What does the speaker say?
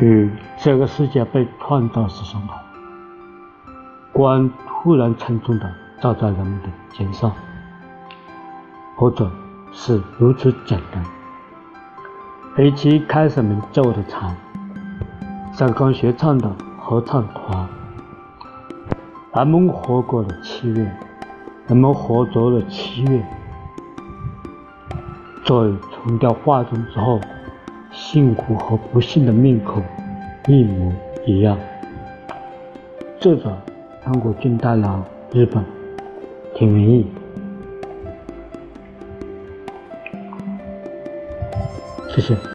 与这个世界被创造时相同，光突然沉重地照在人们的肩上，或者是如此简单。黑漆开始们奏的唱，上刚学唱的合唱团，人们活过了七月，人们活着了七月，在重掉画中之后，幸福和不幸的面孔一模一样。作者安国俊大郎日本，田园义。谢谢。